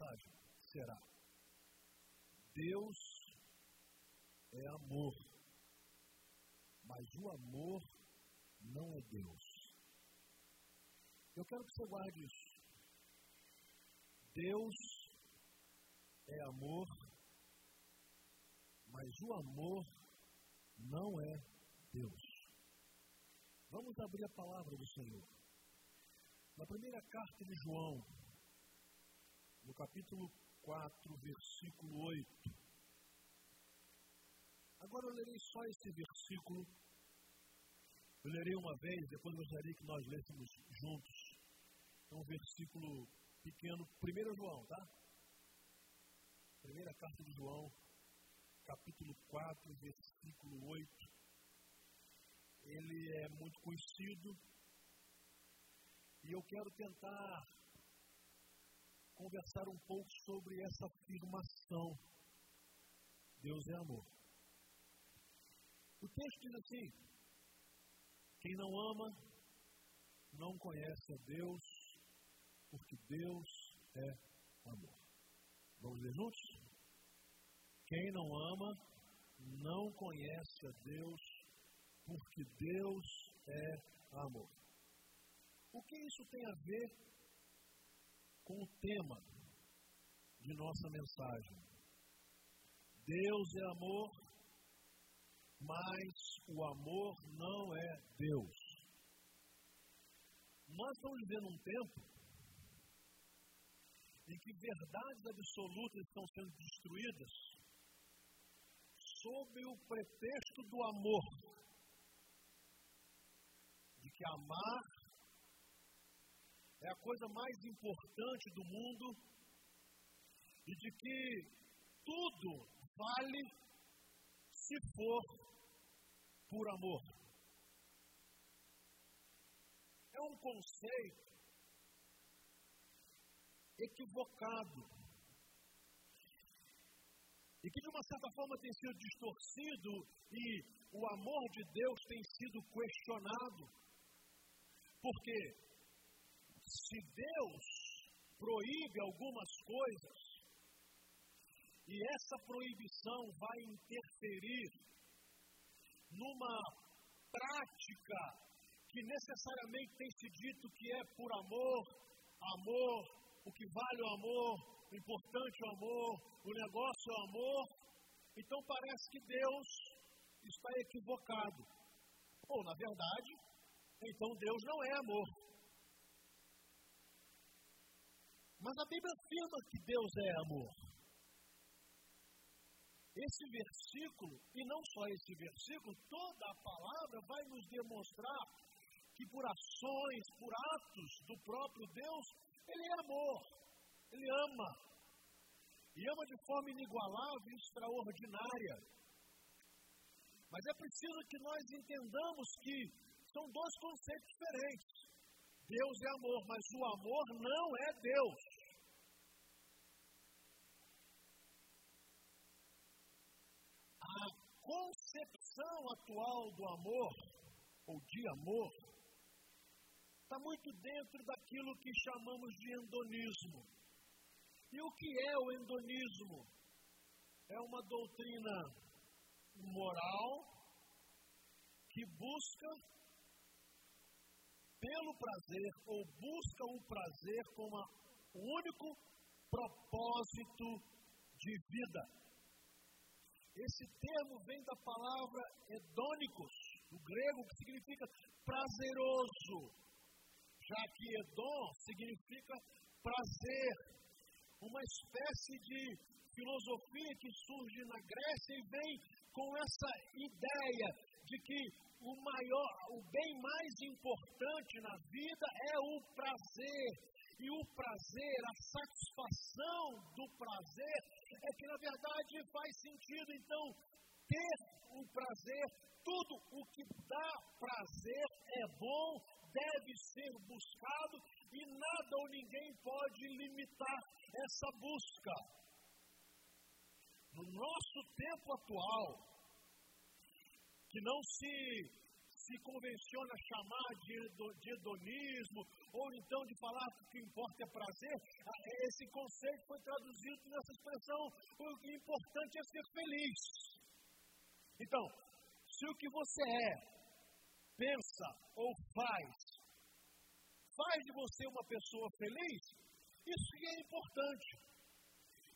mensagem será: Deus é amor, mas o amor não é Deus. Eu quero que você guarde isso. Deus é amor, mas o amor não é Deus. Vamos abrir a palavra do Senhor. Na primeira carta de João, no capítulo 4, versículo 8. Agora eu lerei só esse versículo. Eu lerei uma vez, depois gostaria que nós lêssemos juntos. É um versículo pequeno, 1 João, tá? Primeira carta de João, capítulo 4, versículo 8 ele é muito conhecido e eu quero tentar conversar um pouco sobre essa afirmação. Deus é amor. O texto diz assim: quem não ama não conhece a Deus, porque Deus é amor. Vamos ler juntos? Quem não ama não conhece a Deus, porque Deus é amor. O que isso tem a ver com o tema de nossa mensagem? Deus é amor, mas o amor não é Deus. Nós estamos vivendo um tempo em que verdades absolutas estão sendo destruídas sob o pretexto do amor que amar é a coisa mais importante do mundo e de que tudo vale se for por amor. É um conceito equivocado e que de uma certa forma tem sido distorcido e o amor de Deus tem sido questionado. Porque se Deus proíbe algumas coisas, e essa proibição vai interferir numa prática que necessariamente tem se dito que é por amor, amor, o que vale o amor, o importante é o amor, o negócio é o amor, então parece que Deus está equivocado. Ou, na verdade, então Deus não é amor. Mas a Bíblia afirma que Deus é amor. Esse versículo, e não só esse versículo, toda a palavra vai nos demonstrar que por ações, por atos do próprio Deus, Ele é amor, Ele ama. E ama de forma inigualável e extraordinária. Mas é preciso que nós entendamos que são dois conceitos diferentes. Deus é amor, mas o amor não é Deus. A concepção atual do amor, ou de amor, está muito dentro daquilo que chamamos de endonismo. E o que é o endonismo? É uma doutrina moral que busca pelo prazer ou busca o prazer como o único propósito de vida. Esse termo vem da palavra hedônicos, do grego, que significa prazeroso, já que hedon significa prazer, uma espécie de filosofia que surge na Grécia e vem com essa ideia de que o maior, o bem mais importante na vida é o prazer. E o prazer, a satisfação do prazer, é que na verdade faz sentido, então, ter o prazer, tudo o que dá prazer é bom, deve ser buscado e nada ou ninguém pode limitar essa busca. No nosso tempo atual, que não se, se convenciona chamar de, de hedonismo, ou então de falar que o que importa é prazer, esse conceito foi traduzido nessa expressão: o que importante é ser feliz. Então, se o que você é, pensa ou faz, faz de você uma pessoa feliz, isso é importante.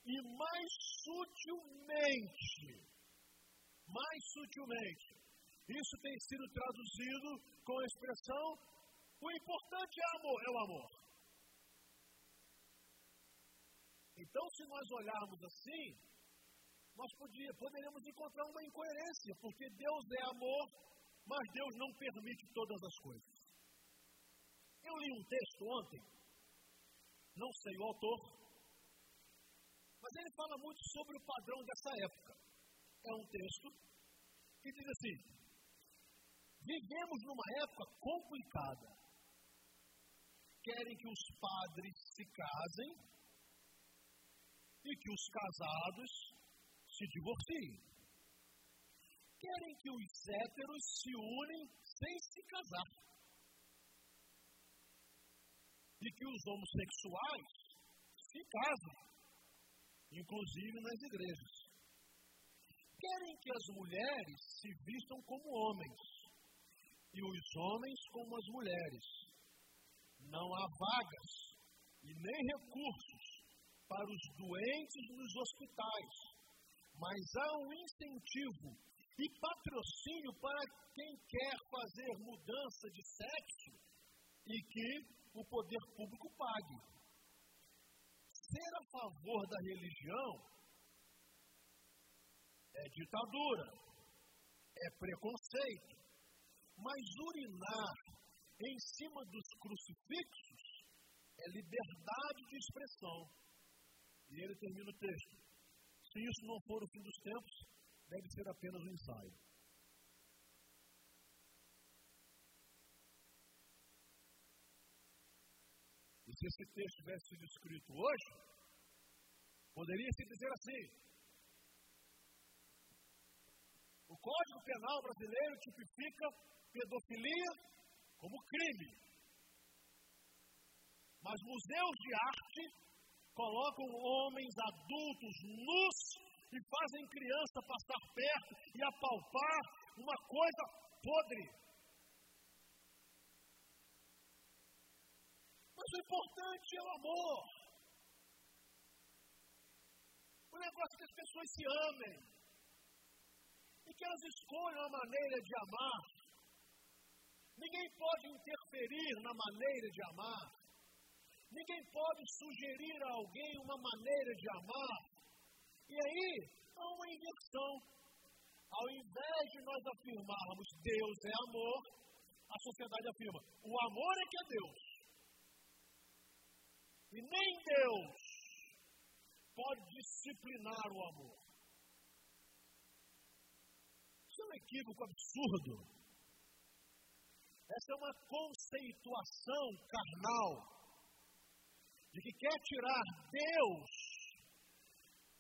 E mais sutilmente, mais sutilmente, isso tem sido traduzido com a expressão: o importante é, amor, é o amor. Então, se nós olharmos assim, nós podia, poderíamos encontrar uma incoerência, porque Deus é amor, mas Deus não permite todas as coisas. Eu li um texto ontem, não sei o autor, mas ele fala muito sobre o padrão dessa época. É um texto que diz assim: vivemos numa época complicada. Querem que os padres se casem e que os casados se divorciem. Querem que os héteros se unem sem se casar. E que os homossexuais se casem, inclusive nas igrejas. Querem que as mulheres se vistam como homens e os homens como as mulheres. Não há vagas e nem recursos para os doentes nos hospitais mas há um incentivo e patrocínio para quem quer fazer mudança de sexo e que o poder público pague. Ser a favor da religião é ditadura, é preconceito, mas urinar em cima dos crucifixos é liberdade de expressão. E ele termina o texto. Se isso não for o fim dos tempos, deve ser apenas um ensaio. E se esse texto tivesse sido escrito hoje, poderia se dizer assim: o Código Penal brasileiro tipifica pedofilia como crime. Mas museus de arte colocam homens adultos nus e fazem criança passar perto e apalpar uma coisa podre. Mas o importante é o amor. O negócio é que as pessoas se amem. E que elas escolham a maneira de amar. Ninguém pode interferir na maneira de amar. Ninguém pode sugerir a alguém uma maneira de amar. E aí há uma inversão. Ao invés de nós afirmarmos Deus é amor, a sociedade afirma o amor é que é Deus. E nem Deus pode disciplinar o amor. Isso é um equívoco absurdo. Essa é uma conceituação carnal de que quer tirar Deus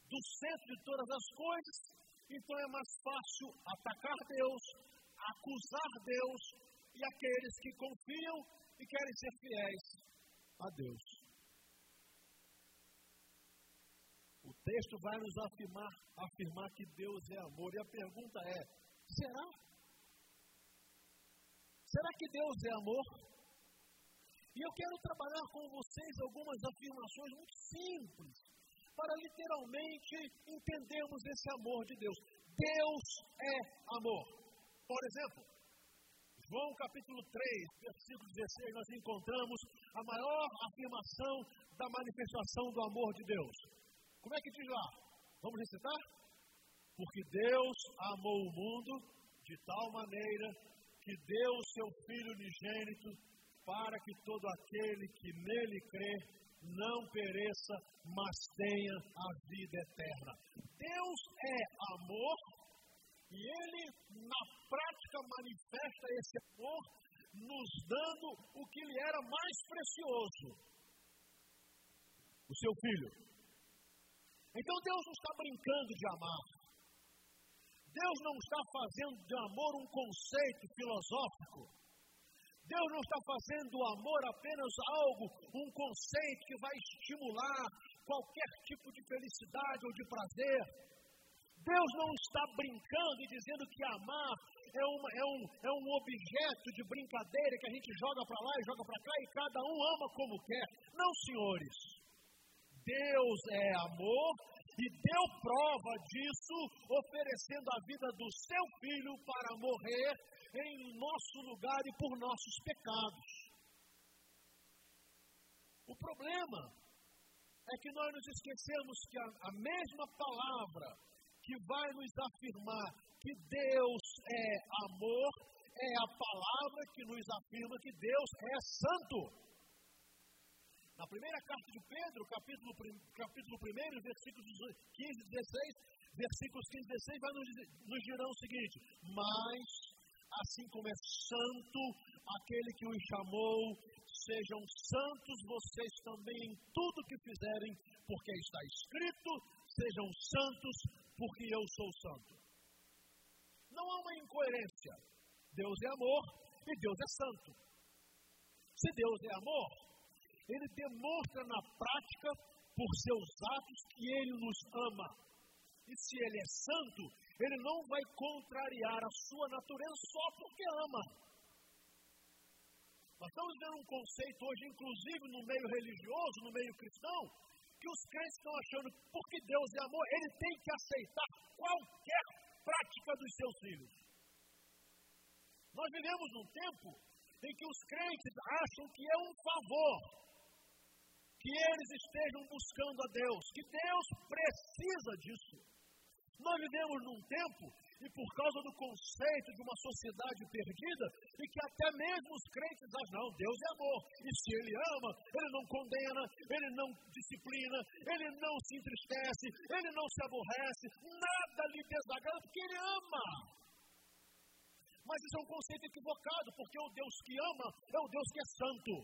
do centro de todas as coisas, então é mais fácil atacar Deus, acusar Deus e aqueles que confiam e querem ser fiéis a Deus. O texto vai nos afirmar, afirmar que Deus é amor. E a pergunta é: será? Será que Deus é amor? E eu quero trabalhar com vocês algumas afirmações muito simples, para literalmente entendermos esse amor de Deus. Deus é amor. Por exemplo, João capítulo 3, versículo 16, nós encontramos a maior afirmação da manifestação do amor de Deus. Como é que diz lá? Vamos recitar? Porque Deus amou o mundo de tal maneira que deu o seu Filho unigênito para que todo aquele que nele crê não pereça, mas tenha a vida eterna. Deus é amor e ele, na prática, manifesta esse amor, nos dando o que lhe era mais precioso: o seu filho. Então Deus não está brincando de amar. Deus não está fazendo de amor um conceito filosófico. Deus não está fazendo do amor apenas algo, um conceito que vai estimular qualquer tipo de felicidade ou de prazer. Deus não está brincando e dizendo que amar é, uma, é, um, é um objeto de brincadeira que a gente joga para lá e joga para cá e cada um ama como quer. Não, senhores. Deus é amor e deu prova disso, oferecendo a vida do seu filho para morrer em nosso lugar e por nossos pecados. O problema é que nós nos esquecemos que a, a mesma palavra que vai nos afirmar que Deus é amor é a palavra que nos afirma que Deus é santo. Na primeira carta de Pedro, capítulo, capítulo 1, versículos 15 e 16, versículos 15 e 16, vai nos, nos dirão o seguinte: Mas, assim como é santo aquele que os chamou, sejam santos vocês também em tudo que fizerem, porque está escrito: sejam santos, porque eu sou santo. Não há uma incoerência. Deus é amor e Deus é santo. Se Deus é amor, ele demonstra na prática, por seus atos, que ele nos ama. E se ele é santo, ele não vai contrariar a sua natureza só porque ama. Nós estamos vendo um conceito hoje, inclusive no meio religioso, no meio cristão, que os crentes estão achando que porque Deus é amor, ele tem que aceitar qualquer prática dos seus filhos. Nós vivemos num tempo em que os crentes acham que é um favor que eles estejam buscando a Deus, que Deus precisa disso. Nós vivemos num tempo, e por causa do conceito de uma sociedade perdida, e que até mesmo os crentes acham, não, Deus é amor, e se Ele ama, Ele não condena, Ele não disciplina, Ele não se entristece, Ele não se aborrece, nada lhe desagrada, porque Ele ama. Mas isso é um conceito equivocado, porque o Deus que ama é o Deus que é santo.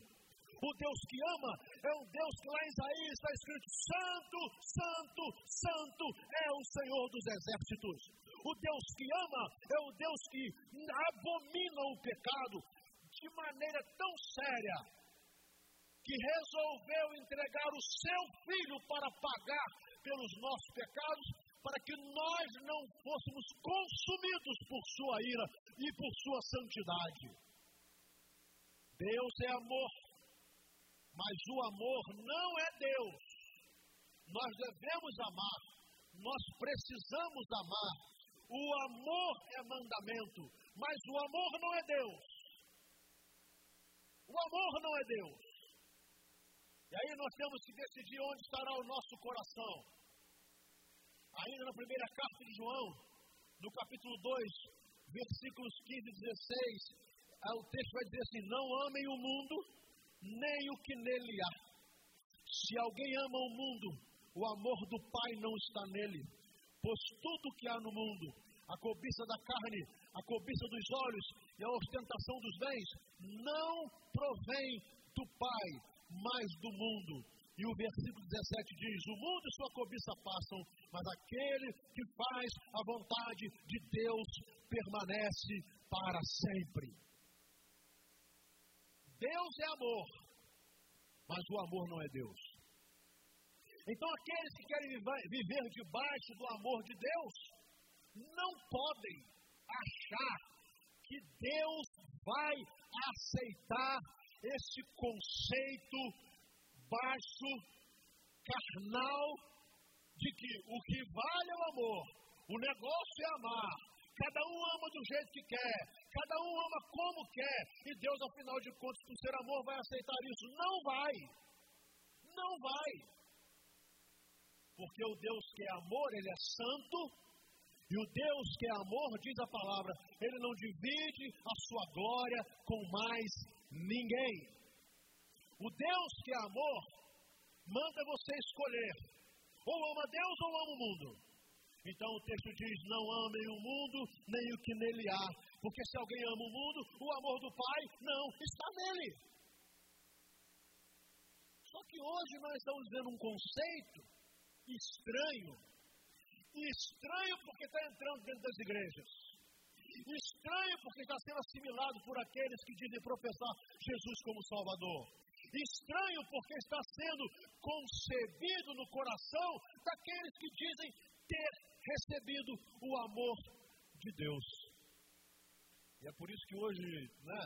O Deus que ama é um Deus que lá em Isaías está escrito: Santo, Santo, Santo é o Senhor dos exércitos. O Deus que ama é o Deus que abomina o pecado de maneira tão séria que resolveu entregar o seu filho para pagar pelos nossos pecados, para que nós não fôssemos consumidos por sua ira e por sua santidade. Deus é amor. Mas o amor não é Deus. Nós devemos amar, nós precisamos amar. O amor é mandamento, mas o amor não é Deus. O amor não é Deus. E aí nós temos que decidir onde estará o nosso coração. Ainda na primeira carta de João, no capítulo 2, versículos 15 e 16, o texto vai dizer assim: Não amem o mundo, nem o que nele há. Se alguém ama o mundo, o amor do Pai não está nele. Pois tudo que há no mundo, a cobiça da carne, a cobiça dos olhos e a ostentação dos bens, não provém do Pai, mas do mundo. E o versículo 17 diz: O mundo e sua cobiça passam, mas aquele que faz a vontade de Deus permanece para sempre. Deus é amor, mas o amor não é Deus. Então, aqueles que querem viver debaixo do amor de Deus, não podem achar que Deus vai aceitar esse conceito baixo, carnal, de que o que vale é o amor, o negócio é amar, cada um ama do jeito que quer, Cada um ama como quer. E Deus, ao final de contas, por ser amor, vai aceitar isso. Não vai. Não vai. Porque o Deus que é amor, ele é santo. E o Deus que é amor, diz a palavra, ele não divide a sua glória com mais ninguém. O Deus que é amor, manda você escolher. Ou ama Deus ou ama o mundo. Então o texto diz: Não amem o mundo, nem o que nele há, porque se alguém ama o mundo, o amor do Pai não está nele. Só que hoje nós estamos vendo um conceito estranho estranho porque está entrando dentro das igrejas. Estranho porque está sendo assimilado por aqueles que dizem professar Jesus como Salvador. Estranho porque está sendo concebido no coração daqueles que dizem ter recebido o amor de Deus. E é por isso que hoje, né,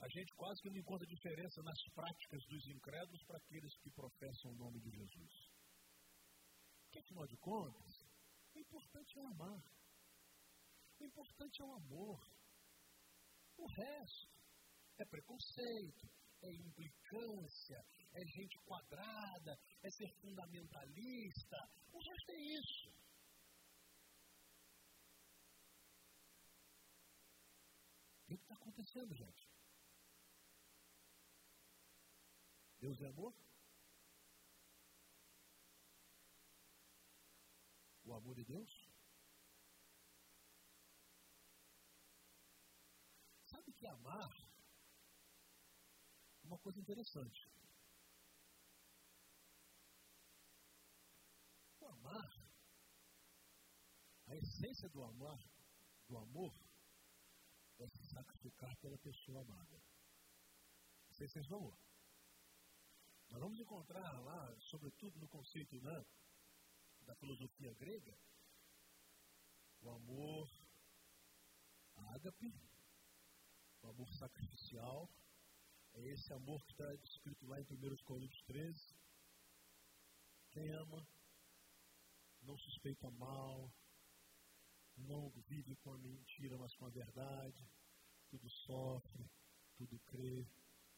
a gente quase que não encontra diferença nas práticas dos incrédulos para aqueles que professam o nome de Jesus. Que afinal de contas, o importante é amar. O importante é o amor. O resto é preconceito, é implicância, é gente quadrada, é ser fundamentalista. O resto é isso. O que está acontecendo, gente? Deus é amor? O amor de Deus? Sabe que amar é uma coisa interessante. O amar, a essência do amar, do amor, é se sacrificar pela pessoa amada. Não se vocês vão. Nós vamos encontrar lá, sobretudo no conceito né, da filosofia grega, o amor ágape, o amor sacrificial, é esse amor que está descrito lá em 1 Coríntios 13. Quem ama não suspeita mal, não vive com a mentira, mas com a verdade, tudo sofre, tudo crê,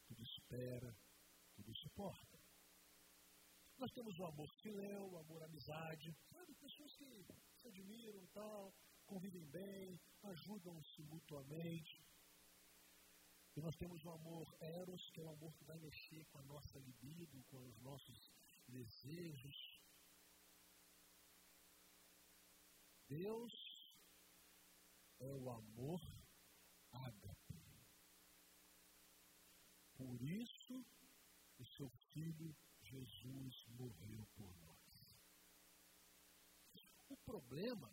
tudo espera, tudo suporta. Nós temos o amor filéu, o amor amizade, sabe, pessoas que se admiram tal, convivem bem, ajudam-se mutuamente. E nós temos o amor eros, que é o amor que vai mexer com a nossa libido, com os nossos desejos. Deus é o amor ágape. Por isso, o seu Filho Jesus morreu por nós. O problema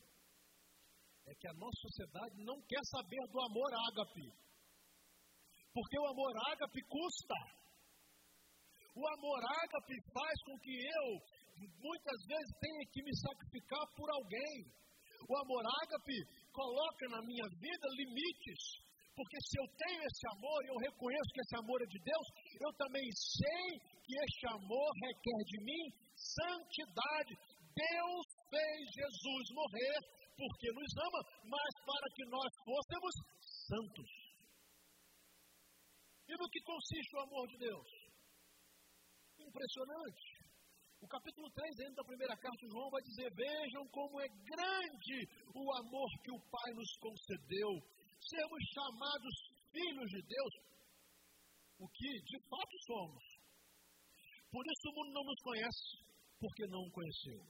é que a nossa sociedade não quer saber do amor ágape. Porque o amor ágape custa. O amor ágape faz com que eu, muitas vezes, tenha que me sacrificar por alguém. O amor ágape coloca na minha vida limites. Porque se eu tenho esse amor e eu reconheço que esse amor é de Deus, eu também sei que este amor requer de mim santidade. Deus fez Jesus morrer porque nos ama, mas para que nós fôssemos santos. E no que consiste o amor de Deus? Impressionante. O capítulo 3, dentro da primeira carta de João, vai dizer: Vejam como é grande o amor que o Pai nos concedeu sermos chamados filhos de Deus, o que de fato somos. Por isso o mundo não nos conhece, porque não o conheceu.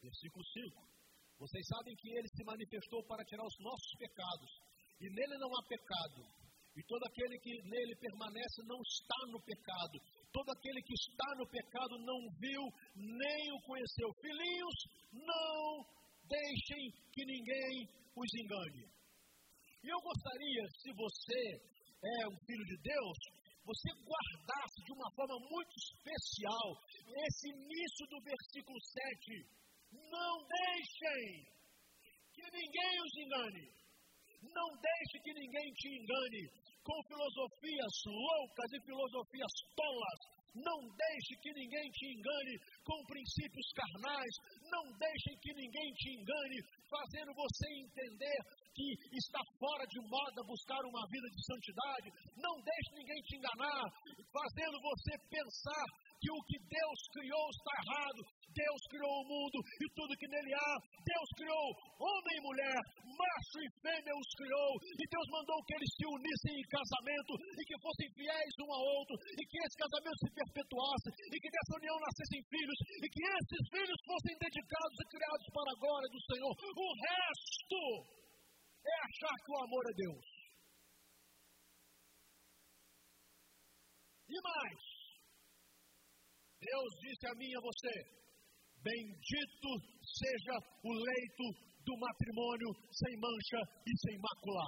Versículo 5. Vocês sabem que ele se manifestou para tirar os nossos pecados, e nele não há pecado. E todo aquele que nele permanece não está no pecado. Todo aquele que está no pecado não viu nem o conheceu. Filhinhos, não deixem que ninguém os engane. E eu gostaria, se você é um filho de Deus, você guardasse de uma forma muito especial esse início do versículo 7. Não deixem que ninguém os engane. Não deixe que ninguém te engane com filosofias loucas e filosofias tolas, não deixe que ninguém te engane com princípios carnais. Não deixe que ninguém te engane, fazendo você entender que está fora de moda buscar uma vida de santidade. Não deixe ninguém te enganar, fazendo você pensar que o que Deus criou está errado. Deus criou o mundo e tudo que nele há. Deus criou homem e mulher, macho e fêmea os criou. E Deus mandou que eles se unissem em casamento e que fossem fiéis um ao outro e que esse casamento se perpetuasse e que dessa união nascessem filhos e que esses filhos fossem dedicados e criados para a glória do Senhor. O resto é achar que o amor é Deus. E mais, Deus disse a mim e a você: Bendito seja o leito do matrimônio sem mancha e sem mácula.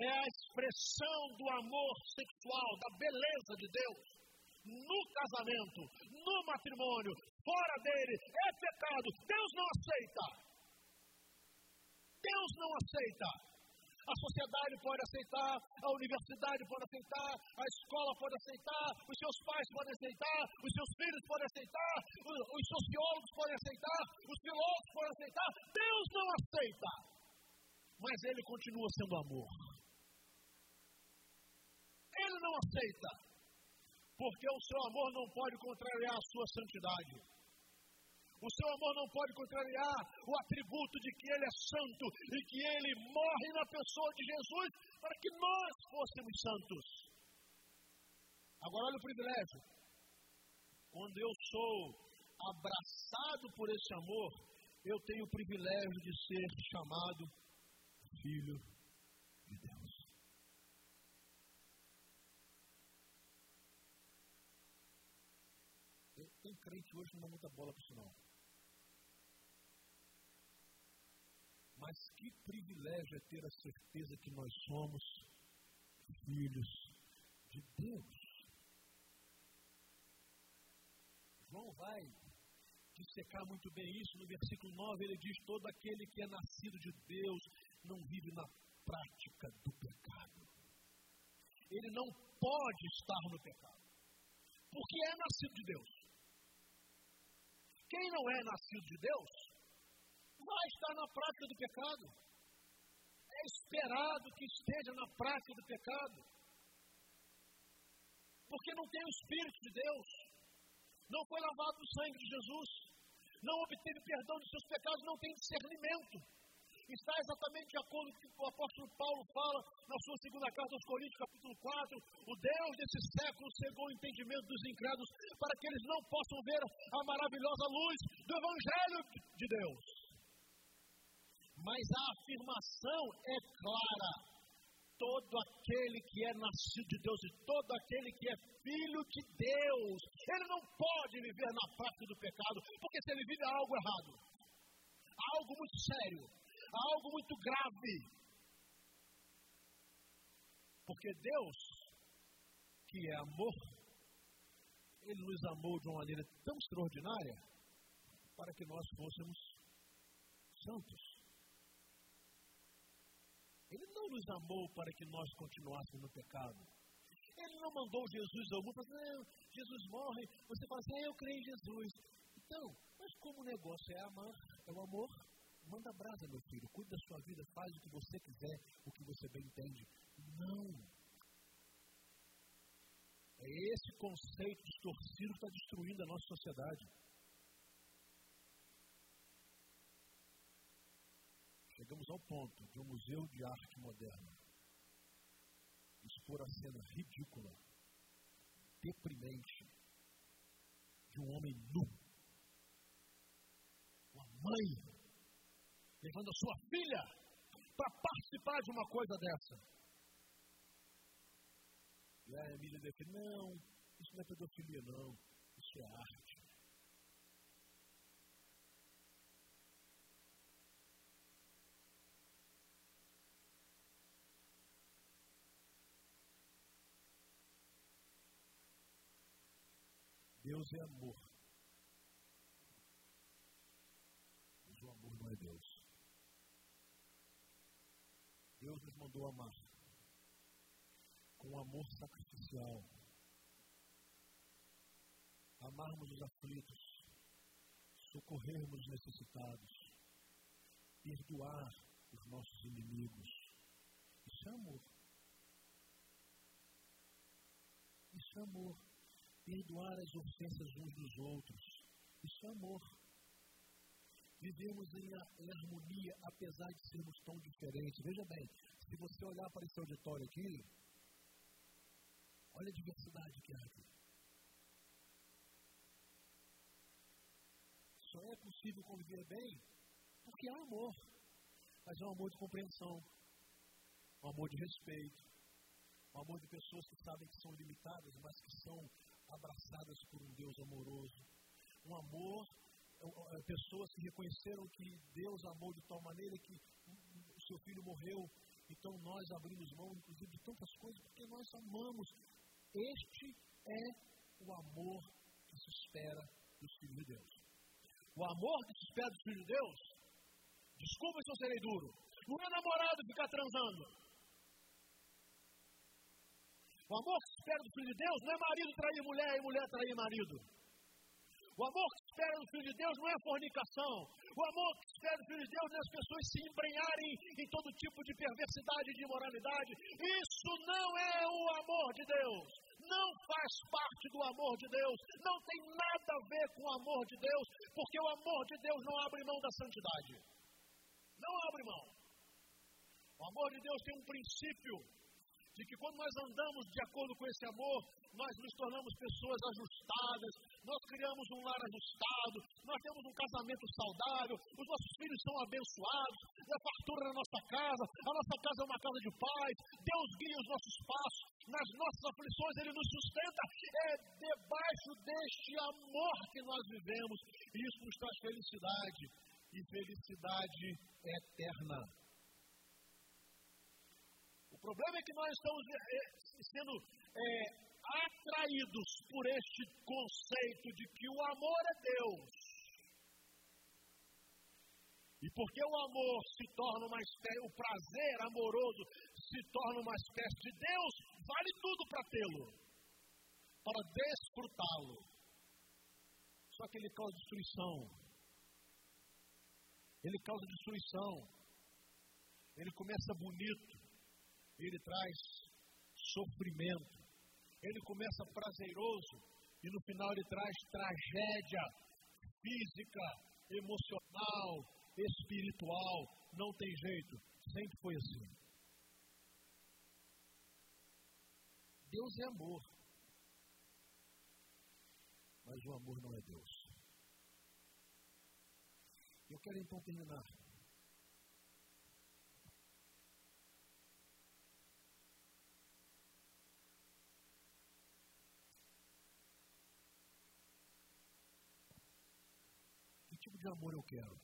É a expressão do amor sexual, da beleza de Deus no casamento, no matrimônio, fora dele, é pecado. Deus não aceita. Deus não aceita. A sociedade pode aceitar, a universidade pode aceitar, a escola pode aceitar, os seus pais podem aceitar, os seus filhos podem aceitar, os sociólogos podem aceitar, os filósofos podem aceitar. Deus não aceita. Mas ele continua sendo amor. Ele não aceita. Porque o seu amor não pode contrariar a sua santidade. O seu amor não pode contrariar o atributo de que Ele é santo e que Ele morre na pessoa de Jesus para que nós fôssemos santos. Agora, olha o privilégio. Quando eu sou abraçado por esse amor, eu tenho o privilégio de ser chamado filho de Deus. Tem crente hoje que não dá muita bola para isso não. Mas que privilégio é ter a certeza que nós somos filhos de Deus. João vai dissecar muito bem isso no versículo 9. Ele diz: Todo aquele que é nascido de Deus não vive na prática do pecado. Ele não pode estar no pecado, porque é nascido de Deus. Quem não é nascido de Deus vai estar na prática do pecado. É esperado que esteja na prática do pecado. Porque não tem o Espírito de Deus. Não foi lavado no sangue de Jesus. Não obteve perdão dos seus pecados, não tem discernimento. Está exatamente de acordo com o que o apóstolo Paulo fala na sua segunda carta aos Coríntios, capítulo 4. O Deus desse século cegou o entendimento dos incrédulos para que eles não possam ver a maravilhosa luz do Evangelho de Deus. Mas a afirmação é clara. Todo aquele que é nascido de Deus e todo aquele que é filho de Deus, ele não pode viver na prática do pecado, porque se ele vive algo errado, algo muito sério, algo muito grave. Porque Deus, que é amor, ele nos amou de uma maneira tão extraordinária para que nós fôssemos santos. Ele não nos amou para que nós continuássemos no pecado. Ele não mandou Jesus ao mundo para Jesus morre, você fala assim, ah, eu creio em Jesus. Então, mas como o negócio é amar, é o amor, manda brasa, meu filho, cuide da sua vida, faz o que você quiser, o que você bem entende. Não. É esse conceito distorcido que está destruindo a nossa sociedade. Chegamos ao ponto de um museu de arte moderna expor a cena ridícula, deprimente, de um homem nu, uma mãe levando a sua filha para participar de uma coisa dessa. E a Emília defende, não, isso não é pedofilia não, isso é arte. Deus é amor. Mas o amor não é Deus. Deus nos mandou amar com amor sacrificial. Amarmos os aflitos, socorrermos os necessitados, perdoar os nossos inimigos. Isso é amor. Isso é amor perdoar as ofensas uns dos outros. Isso é amor. Vivemos em, em harmonia, apesar de sermos tão diferentes. Veja bem, se você olhar para esse auditório aqui, olha a diversidade que há aqui. Só é possível conviver bem porque há amor. Mas é um amor de compreensão, um amor de respeito, um amor de pessoas que sabem que são limitadas, mas que são abraçadas por um Deus amoroso. um amor, é, pessoas que reconheceram que Deus amou de tal maneira que o seu filho morreu. Então nós abrimos mão, inclusive, de tantas coisas, porque nós amamos. Este é o amor que se espera dos filhos de Deus. O amor que se espera dos filhos de Deus, desculpa se eu serei duro, não é namorado ficar transando. O amor que espera do Filho de Deus não é marido trair mulher e mulher trair marido. O amor que espera do Filho de Deus não é fornicação. O amor que espera do Filho de Deus não é as pessoas se embrenharem em todo tipo de perversidade e de imoralidade. Isso não é o amor de Deus. Não faz parte do amor de Deus. Não tem nada a ver com o amor de Deus, porque o amor de Deus não abre mão da santidade. Não abre mão. O amor de Deus tem um princípio de que quando nós andamos de acordo com esse amor, nós nos tornamos pessoas ajustadas, nós criamos um lar ajustado, nós temos um casamento saudável, os nossos filhos são abençoados, a fartura na nossa casa, a nossa casa é uma casa de paz, Deus guia os nossos passos, nas nossas aflições Ele nos sustenta, é debaixo deste amor que nós vivemos, e isso nos traz felicidade, e felicidade eterna. O problema é que nós estamos é, é, sendo é, atraídos por este conceito de que o amor é Deus. E porque o amor se torna uma espécie, o prazer amoroso se torna uma espécie de Deus, vale tudo para tê-lo, para desfrutá-lo. Só que ele causa destruição. Ele causa destruição. Ele começa bonito, ele traz sofrimento. Ele começa prazeroso e no final ele traz tragédia física, emocional, espiritual. Não tem jeito, sempre foi assim. Deus é amor. Mas o amor não é Deus. Eu quero então terminar tipo amor eu quero?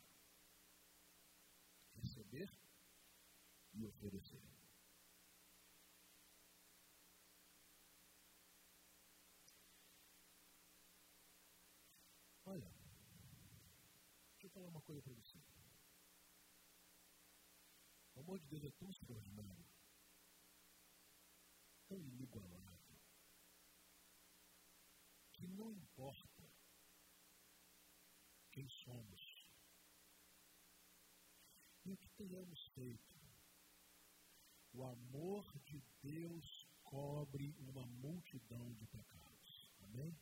Receber e oferecer. Olha, deixa eu falar uma coisa para você. O amor de Deus é tão extraordinário, tão inigualável, que não importa quem somos e o que tenhamos feito. O amor de Deus cobre uma multidão de pecados. Amém?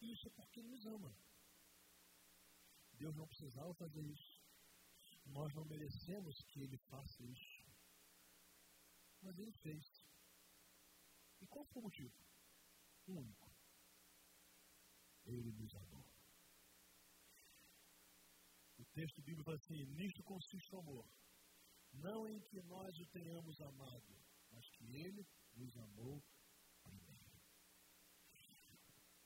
Isso é porque nos ama. Deus não precisava fazer isso. Nós não merecemos que Ele faça isso. Mas Ele fez. E qual foi o motivo? único ele nos amou. O texto bíblico fala assim: nisto consiste o amor. Não em que nós o tenhamos amado, mas que ele nos amou primeiro.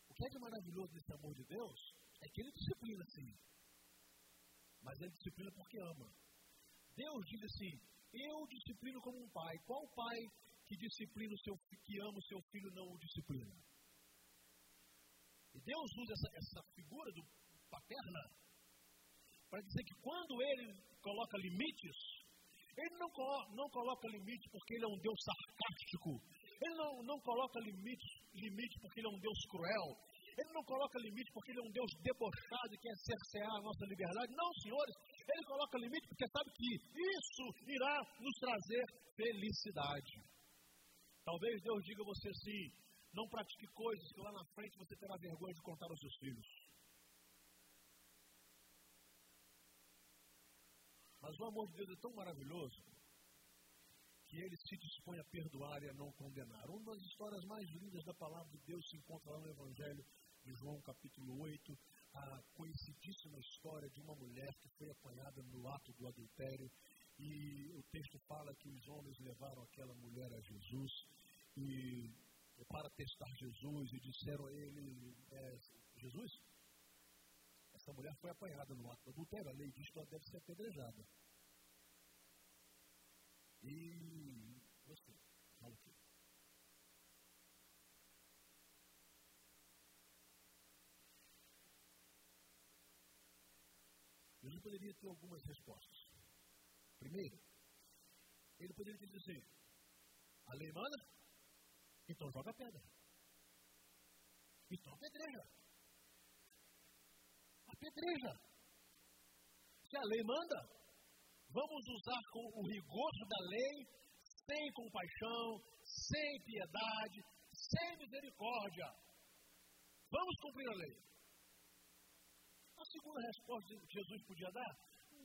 O que é maravilhoso nesse amor de Deus é que ele disciplina sim. Mas ele disciplina porque ama. Deus diz assim: Eu disciplino como um pai. Qual pai que disciplina o seu que ama o seu filho não o disciplina? E Deus usa essa, essa figura do paterna para dizer que quando ele coloca limites, ele não, não coloca limites porque ele é um Deus sarcástico. Ele não, não coloca limites limite porque ele é um Deus cruel. Ele não coloca limite porque ele é um Deus debochado e quer cercear a nossa liberdade. Não, senhores. Ele coloca limite porque sabe que isso irá nos trazer felicidade. Talvez Deus diga a você assim: não pratique coisas que lá na frente você terá vergonha de contar aos seus filhos. Mas o amor de Deus é tão maravilhoso que ele se dispõe a perdoar e a não condenar. Uma das histórias mais lindas da palavra de Deus se encontra lá no Evangelho de João, capítulo 8, a conhecidíssima história de uma mulher que foi apanhada no ato do adultério. E o texto fala que os homens levaram aquela mulher a Jesus e para testar Jesus e disseram a ele: é, Jesus, essa mulher foi apanhada no ato adultério, a lei diz que ela deve ser apedrejada. E você, fala o quê? Jesus poderia ter algumas respostas. Primeiro, ele poderia dizer: a lei manda, então joga pedra. Então apedreja. Apedreja. Se a lei manda, vamos usar com o rigor da lei, sem compaixão, sem piedade, sem misericórdia. Vamos cumprir a lei. A segunda resposta que Jesus podia dar?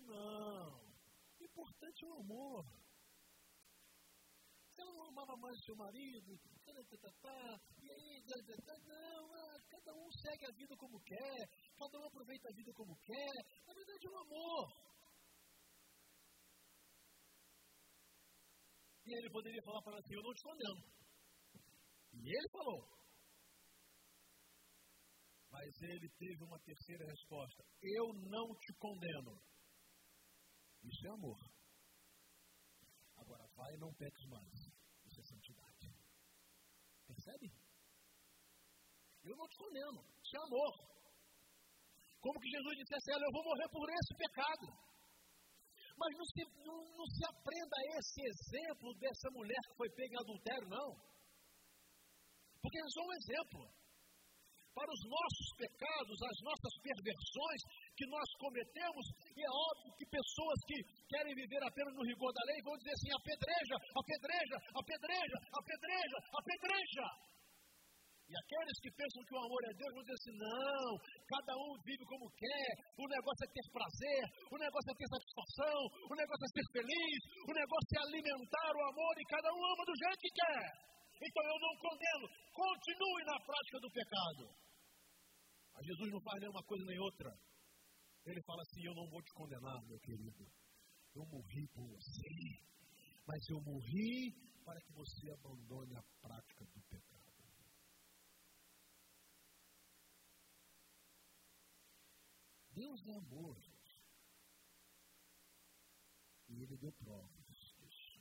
Não. O importante é o amor. Não amava mais seu marido, e aí, não, cada um segue a vida como quer, cada um aproveita a vida como quer. Na verdade, é um amor. E ele poderia falar para ela assim: Eu não te condeno. E ele falou. Mas ele teve uma terceira resposta: Eu não te condeno. Isso é amor. Agora vai e não peques mais. Percebe? Eu não te condeno. É amor. Como que Jesus dissesse a ela, eu vou morrer por esse pecado. Mas não se, não, não se aprenda esse exemplo dessa mulher que foi pega em adultério, não. Porque é só um exemplo. Para os nossos pecados, as nossas perversões que nós cometemos, e é óbvio que pessoas que querem viver apenas no rigor da lei vão dizer assim: apedreja, apedreja, apedreja, apedreja, apedreja. E aqueles que pensam que o amor é Deus vão dizer assim: não, cada um vive como quer, o negócio é ter prazer, o negócio é ter satisfação, o negócio é ser feliz, o negócio é alimentar o amor e cada um ama do jeito que quer. Então eu não condeno, continue na prática do pecado. Mas Jesus não faz nenhuma coisa nem outra. Ele fala assim: Eu não vou te condenar, meu querido. Eu morri por você, mas eu morri para que você abandone a prática do pecado. Deus é amor. E Ele deu provas disso.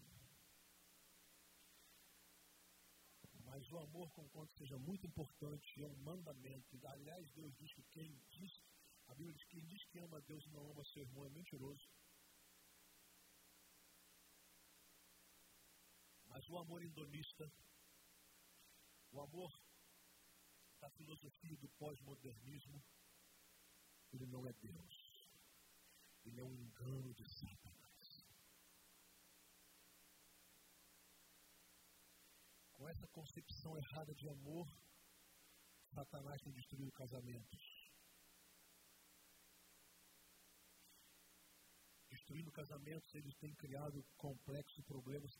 Mas o amor, conquanto seja muito importante, é um mandamento. Aliás, Deus diz que quem diz, a Bíblia diz que quem diz que ama Deus e não ama seu irmão é mentiroso. Mas o amor indonista, o amor da filosofia do pós-modernismo, ele não é Deus. Ele é um engano de Satanás. Essa concepção errada de amor, Satanás tem destruído casamentos. Destruindo casamentos, eles têm criado complexos problemas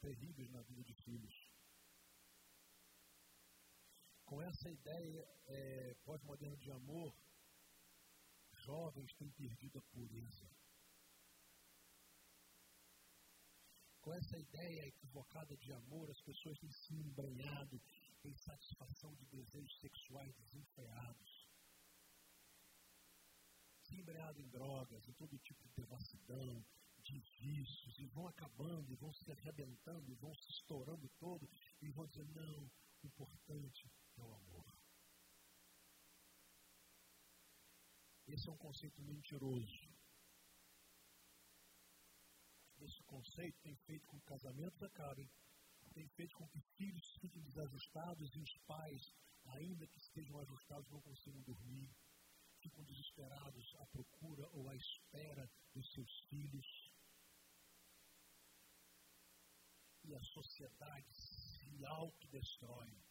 terríveis na vida de filhos. Com essa ideia é, pós-moderna de amor, jovens têm perdido a pureza. Com essa ideia equivocada de amor, as pessoas têm se embranhado em satisfação de desejos sexuais desenfreados. Se embranhado em drogas, em todo tipo de devassidão, de vícios, e vão acabando, e vão se arrebentando, e vão se estourando todo, e vão dizer, não, o importante é o amor. Esse é um conceito mentiroso. Esse conceito tem feito com que casamentos acabem, tem feito com que filhos fiquem desajustados e os pais, ainda que estejam ajustados, não consigam dormir, ficam desesperados à procura ou à espera dos seus filhos. E a sociedade se autodestrói.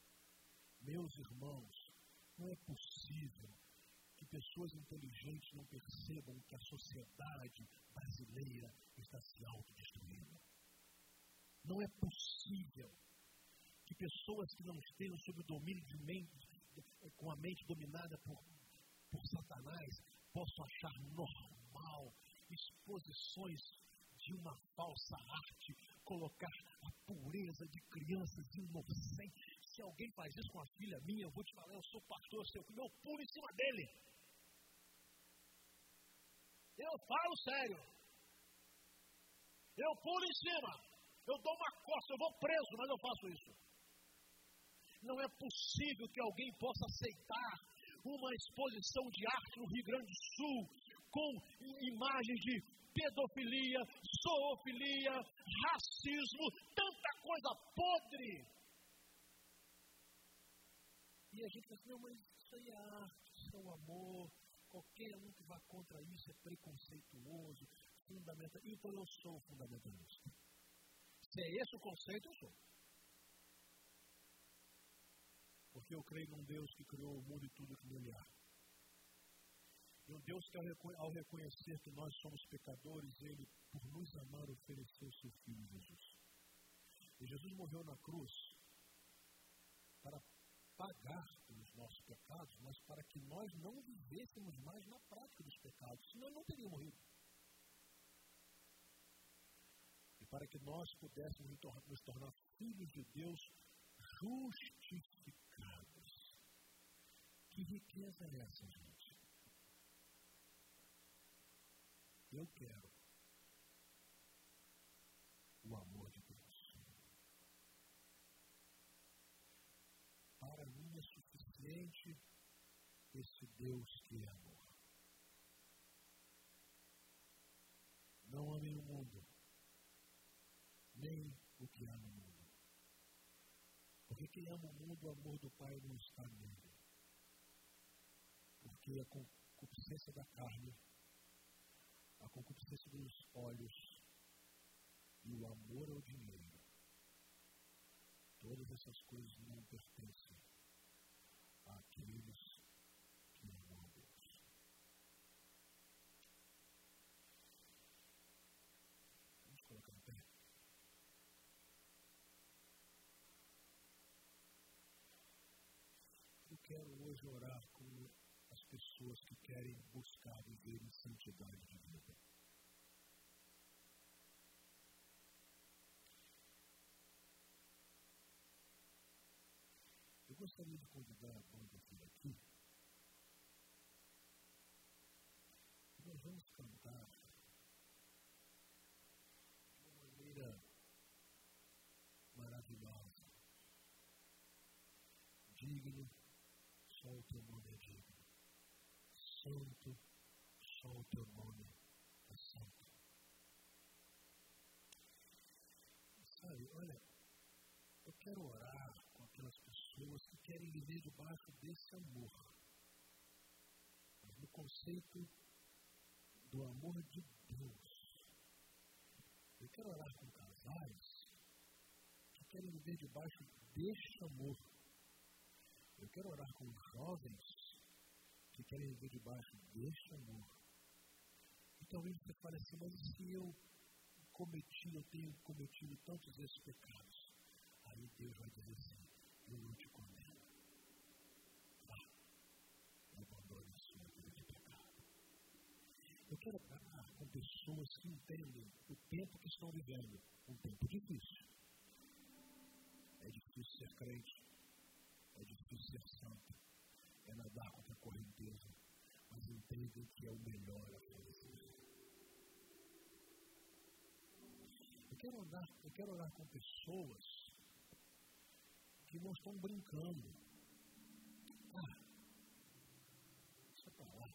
Meus irmãos, não é possível que pessoas inteligentes não percebam que a sociedade brasileira está se autodestruindo. Não é possível que pessoas que não estejam sob o domínio de mente, com a mente dominada por, por Satanás, possam achar normal exposições de uma falsa arte, colocar a pureza de crianças inocentes Se alguém faz isso com a filha minha, eu vou te falar, eu sou pastor, seu eu pulo em cima dele. Eu falo sério. Eu pulo em cima. Eu dou uma costa, eu vou preso, mas eu faço isso. Não é possível que alguém possa aceitar uma exposição de arte no Rio Grande do Sul com imagens de pedofilia, zoofilia, racismo, tanta coisa podre. E a gente pensa, não, mas isso aí é arte, isso é o amor. Qualquer um que vá contra isso é preconceituoso, fundamental. Então eu sou fundamentalista. Se é esse o conceito, eu sou. Porque eu creio num Deus que criou o mundo e tudo que nele há. E um Deus que, ao reconhecer que nós somos pecadores, Ele, por nos amar, ofereceu seu Filho Jesus. E Jesus morreu na cruz para pagar pelos nossos pecados, mas para que nós não vivêssemos mais na prática dos pecados, senão não teria morrido. E para que nós pudéssemos nos tornar filhos de Deus justificados. Que riqueza é essa, gente? Eu quero o amor de Deus. Para mim é suficiente esse Deus que é amor. Não amem o mundo, nem o que há no mundo. Porque quem ama o mundo, o amor do Pai não está nele. Porque a concupiscência da carne a concupiscência dos olhos e o amor ao dinheiro. Todas essas coisas não pertencem àqueles que amam a Deus. Vamos colocar no pé. Eu quero hoje orar com pessoas que querem buscar viver em santidade de vida. Eu gostaria de convidar a banda aqui. Nós vamos cantar de uma maneira maravilhosa. Digno, só o teu nome é digno santo, só o teu nome é santo. Sabe, olha, eu quero orar com aquelas pessoas que querem viver debaixo desse amor. Mas no conceito do amor de Deus. Eu quero orar com casais que querem viver debaixo deste amor. Eu quero orar com jovens que querem viver debaixo deste amor. E talvez você fale assim, mas se eu cometi, eu tenho cometido tantos esses pecados, aí Deus vai dizer assim, eu não te condeno. Vá, abandone a sua vida de pecado. Eu quero falar com pessoas que entendem o tempo que estão vivendo, um tempo difícil. É difícil ser crente, é difícil ser santo, é nadar contra a correnteza, mas entendem que é o melhor a fazer. Eu quero, orar, eu quero orar com pessoas e nós estamos brincando. Ah, deixa pra lá.